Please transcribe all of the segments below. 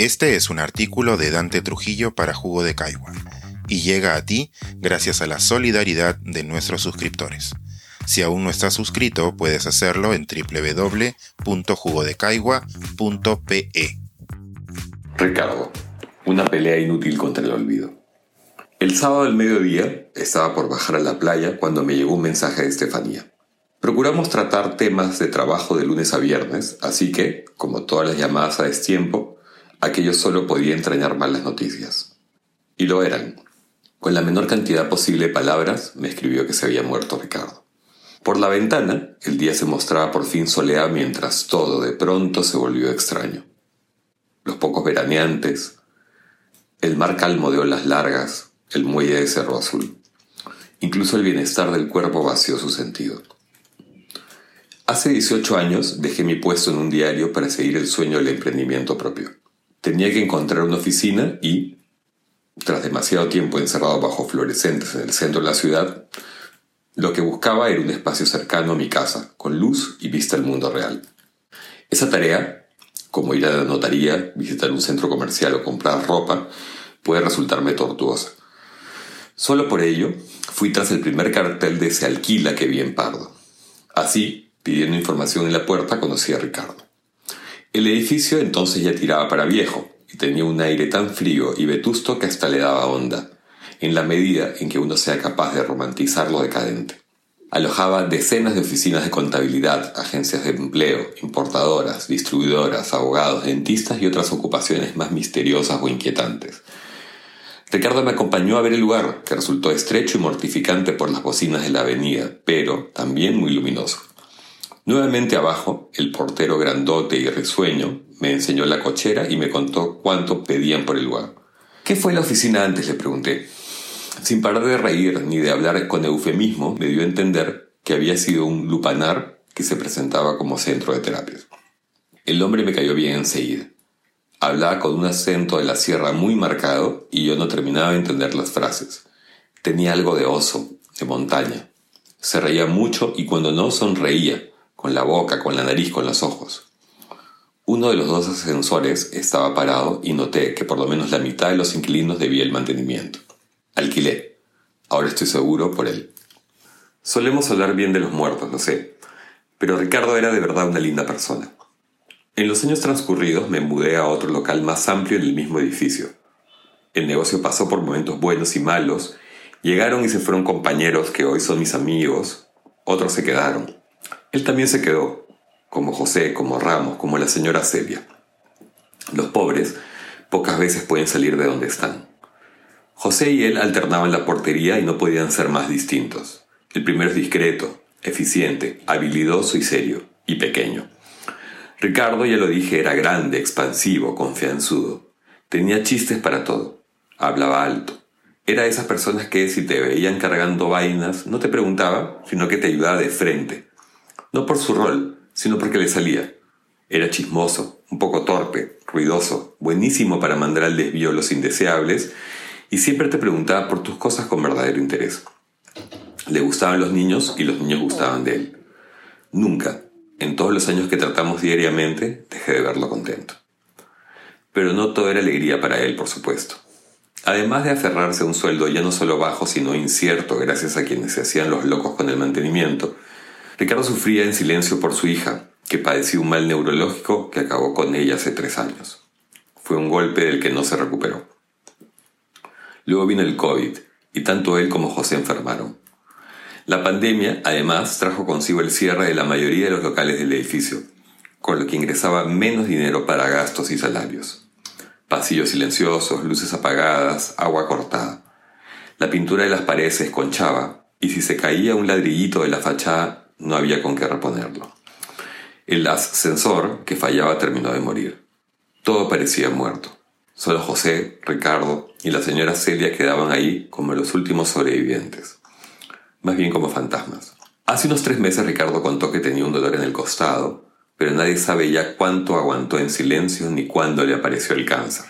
Este es un artículo de Dante Trujillo para Jugo de Caigua y llega a ti gracias a la solidaridad de nuestros suscriptores. Si aún no estás suscrito, puedes hacerlo en www.jugodecaigua.pe. Ricardo, una pelea inútil contra el olvido. El sábado al mediodía estaba por bajar a la playa cuando me llegó un mensaje de Estefanía. Procuramos tratar temas de trabajo de lunes a viernes, así que, como todas las llamadas a destiempo, aquello solo podía entrañar malas noticias. Y lo eran. Con la menor cantidad posible de palabras, me escribió que se había muerto Ricardo. Por la ventana, el día se mostraba por fin soleado mientras todo de pronto se volvió extraño. Los pocos veraneantes, el mar calmo de olas largas, el muelle de Cerro Azul. Incluso el bienestar del cuerpo vació su sentido. Hace 18 años dejé mi puesto en un diario para seguir el sueño del emprendimiento propio. Tenía que encontrar una oficina y, tras demasiado tiempo encerrado bajo fluorescentes en el centro de la ciudad, lo que buscaba era un espacio cercano a mi casa, con luz y vista al mundo real. Esa tarea, como ir a la notaría, visitar un centro comercial o comprar ropa, puede resultarme tortuosa. Solo por ello, fui tras el primer cartel de Se alquila que vi en Pardo. Así, pidiendo información en la puerta, conocí a Ricardo. El edificio entonces ya tiraba para viejo y tenía un aire tan frío y vetusto que hasta le daba onda, en la medida en que uno sea capaz de romantizar lo decadente. Alojaba decenas de oficinas de contabilidad, agencias de empleo, importadoras, distribuidoras, abogados, dentistas y otras ocupaciones más misteriosas o inquietantes Ricardo me acompañó a ver el lugar, que resultó estrecho y mortificante por las bocinas de la avenida, pero también muy luminoso. Nuevamente abajo, el portero grandote y risueño me enseñó la cochera y me contó cuánto pedían por el lugar. ¿Qué fue la oficina antes? le pregunté. Sin parar de reír ni de hablar con eufemismo, me dio a entender que había sido un lupanar que se presentaba como centro de terapias. El hombre me cayó bien enseguida. Hablaba con un acento de la sierra muy marcado y yo no terminaba de entender las frases. Tenía algo de oso, de montaña. Se reía mucho y cuando no sonreía, con la boca, con la nariz, con los ojos. Uno de los dos ascensores estaba parado y noté que por lo menos la mitad de los inquilinos debía el mantenimiento. Alquilé. Ahora estoy seguro por él. Solemos hablar bien de los muertos, lo sé, pero Ricardo era de verdad una linda persona. En los años transcurridos me mudé a otro local más amplio en el mismo edificio. El negocio pasó por momentos buenos y malos, llegaron y se fueron compañeros que hoy son mis amigos, otros se quedaron. Él también se quedó, como José, como Ramos, como la señora Celia. Los pobres pocas veces pueden salir de donde están. José y él alternaban la portería y no podían ser más distintos. El primero es discreto, eficiente, habilidoso y serio, y pequeño. Ricardo, ya lo dije, era grande, expansivo, confianzudo. Tenía chistes para todo. Hablaba alto. Era de esas personas que si te veían cargando vainas, no te preguntaba, sino que te ayudaba de frente. No por su rol, sino porque le salía. Era chismoso, un poco torpe, ruidoso, buenísimo para mandar al desvío los indeseables, y siempre te preguntaba por tus cosas con verdadero interés. Le gustaban los niños y los niños gustaban de él. Nunca, en todos los años que tratamos diariamente, dejé de verlo contento. Pero no todo era alegría para él, por supuesto. Además de aferrarse a un sueldo ya no solo bajo, sino incierto gracias a quienes se hacían los locos con el mantenimiento, Ricardo sufría en silencio por su hija, que padecía un mal neurológico que acabó con ella hace tres años. Fue un golpe del que no se recuperó. Luego vino el COVID, y tanto él como José enfermaron. La pandemia, además, trajo consigo el cierre de la mayoría de los locales del edificio, con lo que ingresaba menos dinero para gastos y salarios. Pasillos silenciosos, luces apagadas, agua cortada. La pintura de las paredes se esconchaba, y si se caía un ladrillito de la fachada, no había con qué reponerlo. El ascensor, que fallaba, terminó de morir. Todo parecía muerto. Solo José, Ricardo y la señora Celia quedaban ahí como los últimos sobrevivientes más bien como fantasmas. Hace unos tres meses Ricardo contó que tenía un dolor en el costado, pero nadie sabe ya cuánto aguantó en silencio ni cuándo le apareció el cáncer.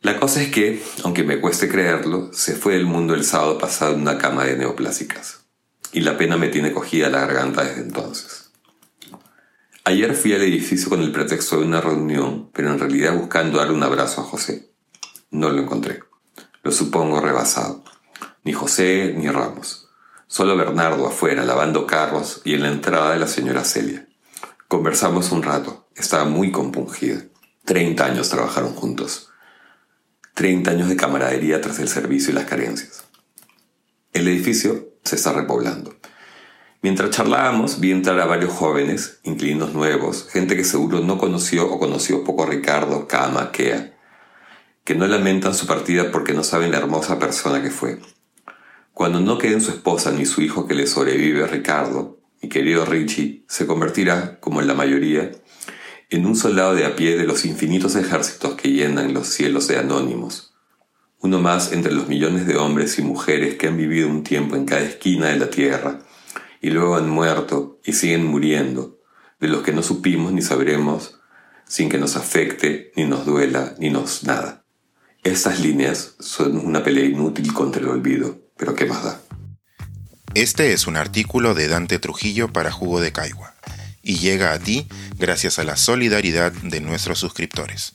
La cosa es que, aunque me cueste creerlo, se fue del mundo el sábado pasado en una cama de neoplásicas. Y la pena me tiene cogida la garganta desde entonces. Ayer fui al edificio con el pretexto de una reunión, pero en realidad buscando darle un abrazo a José. No lo encontré. Lo supongo rebasado. Ni José ni Ramos. Solo Bernardo afuera lavando carros y en la entrada de la señora Celia. Conversamos un rato. Estaba muy compungida. Treinta años trabajaron juntos. Treinta años de camaradería tras el servicio y las carencias. El edificio se está repoblando. Mientras charlábamos, vi entrar a varios jóvenes, inquilinos nuevos, gente que seguro no conoció o conoció poco a Ricardo, Kama, Kea, que no lamentan su partida porque no saben la hermosa persona que fue. Cuando no queden su esposa ni su hijo que le sobrevive, Ricardo, mi querido Richie, se convertirá, como en la mayoría, en un soldado de a pie de los infinitos ejércitos que llenan los cielos de anónimos, uno más entre los millones de hombres y mujeres que han vivido un tiempo en cada esquina de la tierra, y luego han muerto y siguen muriendo, de los que no supimos ni sabremos, sin que nos afecte, ni nos duela, ni nos nada. Estas líneas son una pelea inútil contra el olvido, pero ¿qué más da? Este es un artículo de Dante Trujillo para Jugo de Caigua y llega a ti gracias a la solidaridad de nuestros suscriptores.